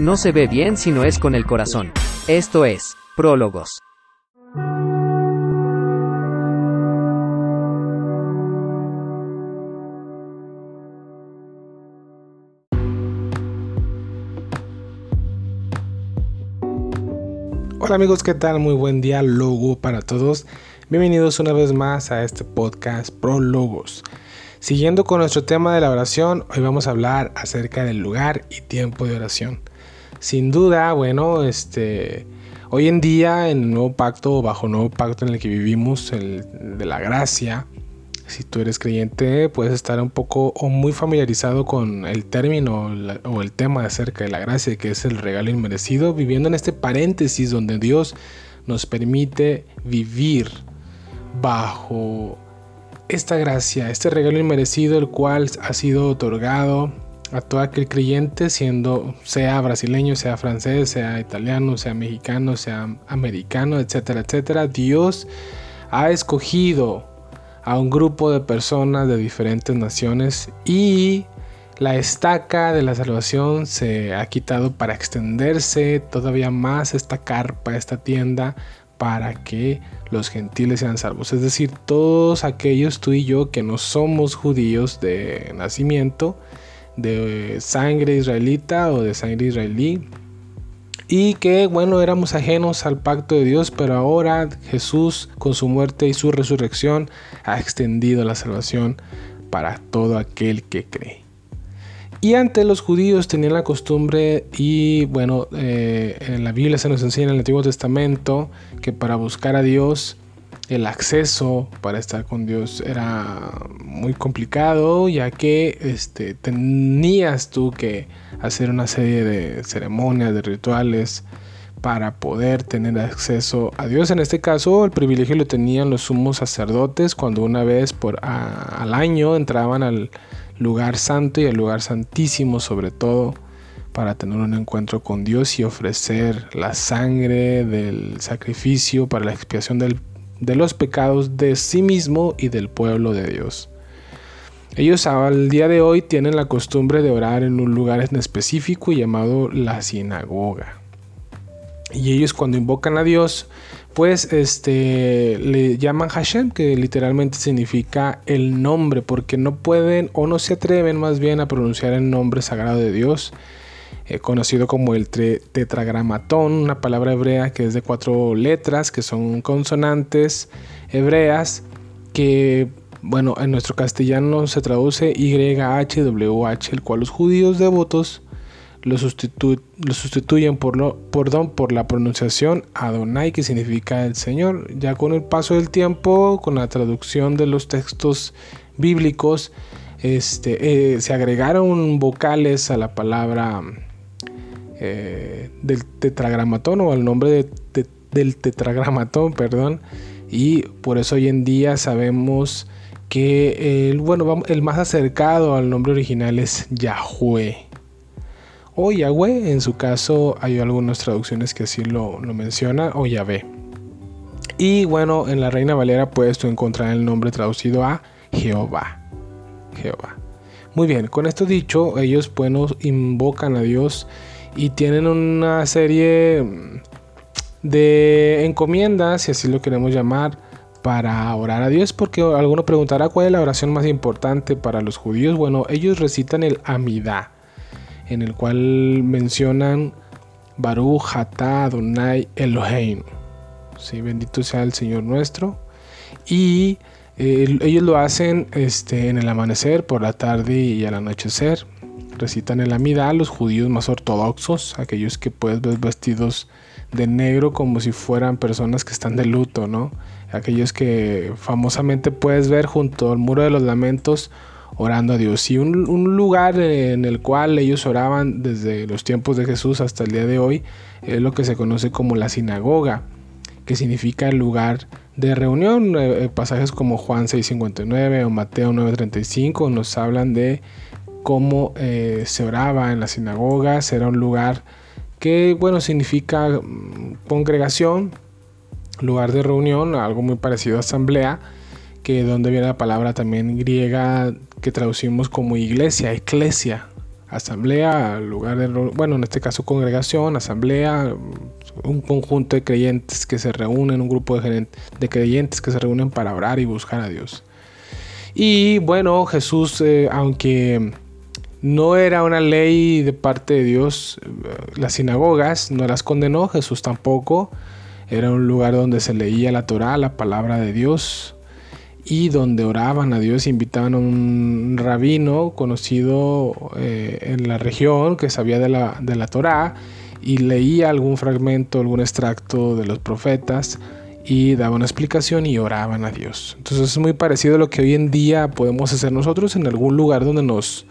No se ve bien si no es con el corazón. Esto es, Prólogos. Hola amigos, ¿qué tal? Muy buen día, logo para todos. Bienvenidos una vez más a este podcast Prólogos. Siguiendo con nuestro tema de la oración, hoy vamos a hablar acerca del lugar y tiempo de oración. Sin duda, bueno, este, hoy en día en el nuevo pacto bajo el nuevo pacto en el que vivimos, el de la gracia, si tú eres creyente, puedes estar un poco o muy familiarizado con el término o el tema acerca de la gracia, que es el regalo inmerecido, viviendo en este paréntesis donde Dios nos permite vivir bajo esta gracia, este regalo inmerecido, el cual ha sido otorgado a todo aquel creyente, siendo sea brasileño, sea francés, sea italiano, sea mexicano, sea americano, etcétera, etcétera. Dios ha escogido a un grupo de personas de diferentes naciones y la estaca de la salvación se ha quitado para extenderse todavía más esta carpa, esta tienda, para que los gentiles sean salvos. Es decir, todos aquellos tú y yo que no somos judíos de nacimiento, de sangre israelita o de sangre israelí, y que bueno, éramos ajenos al pacto de Dios, pero ahora Jesús con su muerte y su resurrección ha extendido la salvación para todo aquel que cree. Y antes los judíos tenían la costumbre, y bueno, eh, en la Biblia se nos enseña en el Antiguo Testamento que para buscar a Dios, el acceso para estar con Dios era muy complicado, ya que este, tenías tú que hacer una serie de ceremonias, de rituales, para poder tener acceso a Dios. En este caso, el privilegio lo tenían los sumos sacerdotes cuando una vez por al año entraban al lugar santo y al lugar santísimo sobre todo para tener un encuentro con Dios y ofrecer la sangre del sacrificio para la expiación de los pecados de sí mismo y del pueblo de Dios. Ellos al día de hoy tienen la costumbre de orar en un lugar en específico llamado la sinagoga. Y ellos cuando invocan a Dios pues este le llaman Hashem, que literalmente significa el nombre, porque no pueden o no se atreven más bien a pronunciar el nombre sagrado de Dios, eh, conocido como el tetragramatón, una palabra hebrea que es de cuatro letras, que son consonantes hebreas, que bueno, en nuestro castellano se traduce YHWH, el cual los judíos devotos lo, sustituyen por, lo, por, por la pronunciación Adonai, que significa el Señor. Ya con el paso del tiempo, con la traducción de los textos bíblicos, este, eh, se agregaron vocales a la palabra eh, del tetragramatón o al nombre del tetragramatón, perdón, y por eso hoy en día sabemos que el, bueno, el más acercado al nombre original es Yahweh o Yahweh, en su caso hay algunas traducciones que así lo, lo menciona, o Yahvé. Y bueno, en la Reina Valera puedes tú encontrar el nombre traducido a Jehová. Jehová. Muy bien, con esto dicho, ellos bueno, invocan a Dios y tienen una serie de encomiendas, si así lo queremos llamar, para orar a Dios, porque alguno preguntará cuál es la oración más importante para los judíos. Bueno, ellos recitan el Amidá en el cual mencionan Baruch Hatá Adonai Elohim. ¿sí? Bendito sea el Señor nuestro. Y eh, ellos lo hacen este, en el amanecer, por la tarde y al anochecer. Recitan el Amidá, los judíos más ortodoxos, aquellos que puedes ver vestidos de negro como si fueran personas que están de luto, ¿no? Aquellos que famosamente puedes ver junto al muro de los lamentos orando a Dios. Y un, lugar en el cual ellos oraban desde los tiempos de Jesús hasta el día de hoy es lo que se conoce como la sinagoga, que significa lugar de reunión. Eh, eh, pasajes como Juan 6.59 o Mateo 9.35 nos hablan de cómo eh, se oraba en las sinagogas. Era un lugar que, bueno, significa mm, congregación, lugar de reunión, algo muy parecido a asamblea que donde viene la palabra también griega que traducimos como iglesia, eclesia, asamblea, lugar de, bueno, en este caso congregación, asamblea, un conjunto de creyentes que se reúnen, un grupo de, de creyentes que se reúnen para orar y buscar a Dios. Y bueno, Jesús, eh, aunque no era una ley de parte de Dios, las sinagogas no las condenó, Jesús tampoco. Era un lugar donde se leía la Torah, la palabra de Dios, y donde oraban a Dios, invitaban a un rabino conocido eh, en la región que sabía de la, de la Torah y leía algún fragmento, algún extracto de los profetas y daba una explicación y oraban a Dios. Entonces es muy parecido a lo que hoy en día podemos hacer nosotros en algún lugar donde nos,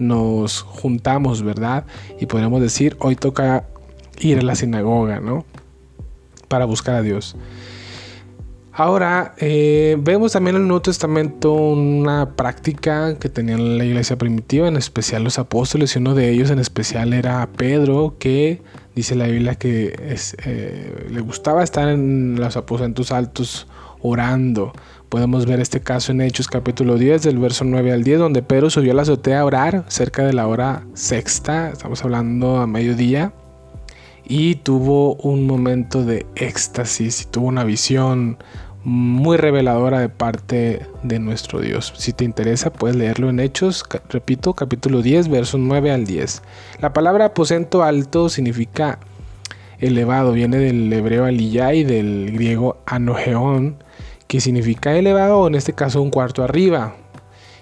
nos juntamos, ¿verdad? Y podemos decir, hoy toca ir a la sinagoga, ¿no? Para buscar a Dios. Ahora, eh, vemos también en el Nuevo Testamento una práctica que tenía la iglesia primitiva, en especial los apóstoles, y uno de ellos en especial era Pedro, que dice la Biblia que eh, le gustaba estar en los aposentos altos orando. Podemos ver este caso en Hechos capítulo 10, del verso 9 al 10, donde Pedro subió a la azotea a orar cerca de la hora sexta, estamos hablando a mediodía, y tuvo un momento de éxtasis y tuvo una visión muy reveladora de parte de nuestro Dios. Si te interesa, puedes leerlo en Hechos, repito, capítulo 10, versos 9 al 10. La palabra aposento alto significa elevado, viene del hebreo aliyah y del griego anogeón, que significa elevado, o en este caso un cuarto arriba.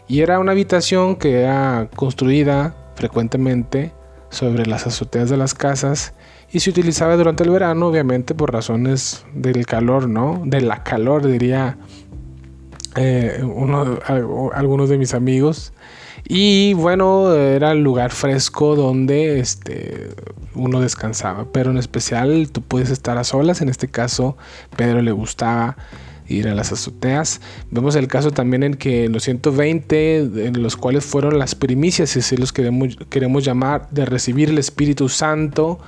Y era una habitación que era construida frecuentemente sobre las azoteas de las casas y se utilizaba durante el verano, obviamente por razones del calor, ¿no? De la calor, diría eh, uno, algunos de mis amigos. Y bueno, era el lugar fresco donde este, uno descansaba, pero en especial tú puedes estar a solas, en este caso Pedro le gustaba ir a las azoteas. Vemos el caso también en que en los 120, en los cuales fueron las primicias, si los queremos, queremos llamar, de recibir el Espíritu Santo,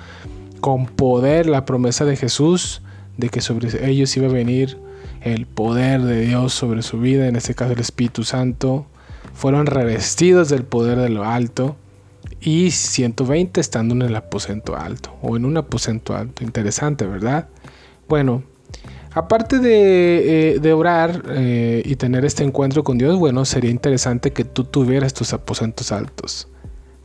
con poder la promesa de Jesús de que sobre ellos iba a venir el poder de Dios sobre su vida, en este caso el Espíritu Santo, fueron revestidos del poder de lo alto y 120 estando en el aposento alto o en un aposento alto. Interesante, ¿verdad? Bueno, aparte de, eh, orar eh, y tener este encuentro con Dios, bueno, sería interesante que tú tuvieras tus aposentos altos.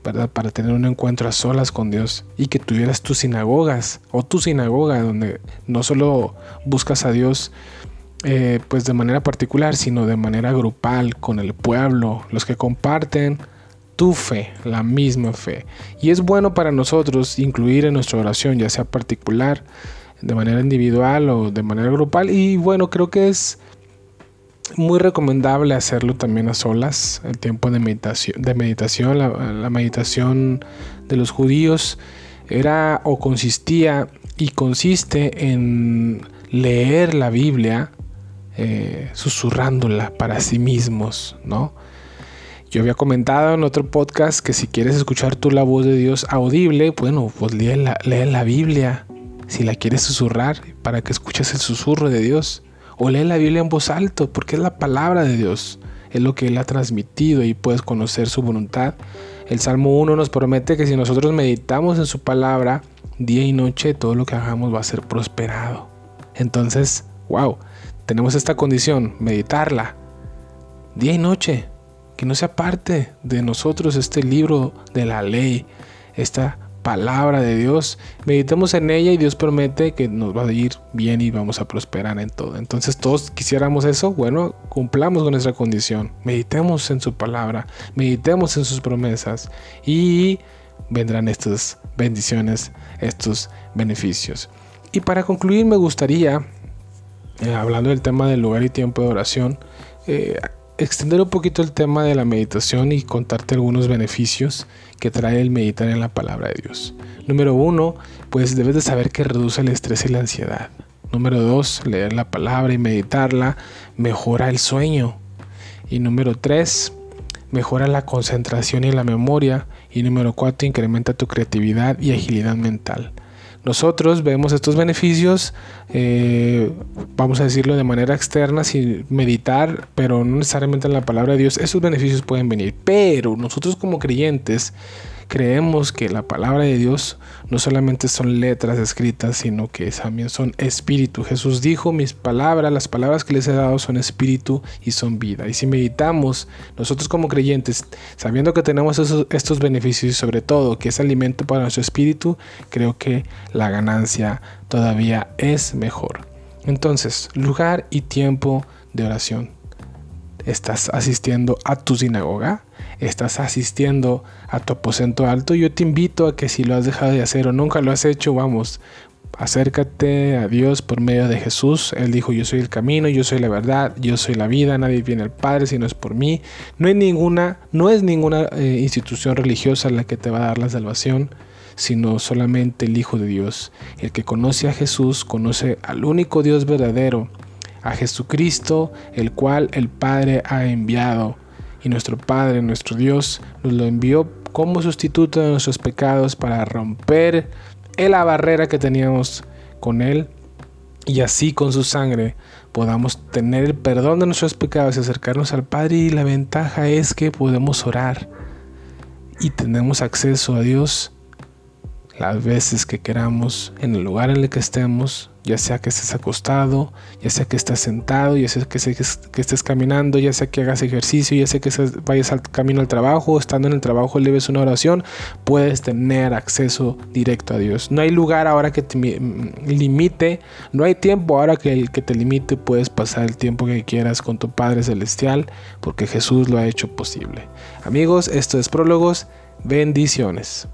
Para tener un encuentro a solas con Dios y que tuvieras tus sinagogas o tu sinagoga donde no solo buscas a Dios eh, pues de manera particular, sino de manera grupal con el pueblo, los que comparten tu fe, la misma fe. Y es bueno para nosotros incluir en nuestra oración, ya sea particular, de manera individual o de manera grupal. Y bueno, creo que es muy recomendable hacerlo también a solas, el tiempo de meditación, de meditación la, meditación de los judíos era o consistía y consiste en leer la Biblia eh, susurrándola para sí mismos, ¿no? Yo había comentado en otro podcast que si quieres escuchar tú la voz de Dios audible, bueno, pues lee la, lee la Biblia. Si la quieres susurrar, para que escuches el susurro de Dios. O lee la Biblia en voz alta, porque es la palabra de Dios. Es lo que Él ha transmitido y puedes conocer su voluntad. El Salmo 1 nos promete que si nosotros meditamos en su palabra, día y noche, todo lo que hagamos va a ser prosperado. Entonces, wow, tenemos esta condición, meditarla, día y noche. Que no sea parte de nosotros este libro de la ley, esta palabra de Dios, meditemos en ella y Dios promete que nos va a ir bien y vamos a prosperar en todo. Entonces todos quisiéramos eso, bueno, cumplamos con nuestra condición, meditemos en su palabra, meditemos en sus promesas y vendrán estas bendiciones, estos beneficios. Y para concluir me gustaría, eh, hablando del tema del lugar y tiempo de oración, eh, extender un poquito el tema de la meditación y contarte algunos beneficios que trae el meditar en la palabra de Dios. Número uno, pues debes de saber que reduce el estrés y la ansiedad. Número dos, leer la palabra y meditarla mejora el sueño. Y número tres, mejora la concentración y la memoria. Y número cuatro, incrementa tu creatividad y agilidad mental. Nosotros vemos estos beneficios, eh, vamos a decirlo de manera externa, sin meditar, pero no necesariamente en la palabra de Dios, esos beneficios pueden venir. Pero nosotros como creyentes creemos que la palabra de Dios no solamente son letras escritas, sino que también son espíritu. Jesús dijo, mis palabras, las palabras que les he dado son espíritu y son vida. Y si meditamos, nosotros como creyentes, sabiendo que tenemos estos beneficios y sobre todo que es alimento para nuestro espíritu, creo que la ganancia todavía es mejor. Entonces, lugar y tiempo de oración. ¿Estás asistiendo a tu sinagoga? ¿Estás asistiendo a tu aposento alto? Yo te invito a que si lo has dejado de hacer o nunca lo has hecho, vamos, acércate a Dios por medio de Jesús. Él dijo, yo soy el camino, yo soy la verdad, yo soy la vida, nadie viene al Padre si no es por mí. No hay ninguna, no es ninguna eh, institución religiosa la que te va a dar la salvación, sino solamente el Hijo de Dios. El que conoce a Jesús conoce al único Dios verdadero a Jesucristo, el cual el Padre ha enviado. Y nuestro Padre, nuestro Dios, nos lo envió como sustituto de nuestros pecados para romper la barrera que teníamos con Él y así con su sangre podamos tener el perdón de nuestros pecados y acercarnos al Padre y la ventaja es que podemos orar y tenemos acceso a Dios las veces que queramos, en el lugar en el que estemos, ya sea que estés acostado, ya sea que estés sentado, ya sea que, estés caminando, ya sea que hagas ejercicio, ya sea que vayas al camino al trabajo, estando en el trabajo leves una oración, puedes tener acceso directo a Dios. No hay lugar ahora que te limite, no hay tiempo ahora que, que te limite, puedes pasar el tiempo que quieras con tu Padre Celestial, porque Jesús lo ha hecho posible. Amigos, esto es Prólogos, bendiciones.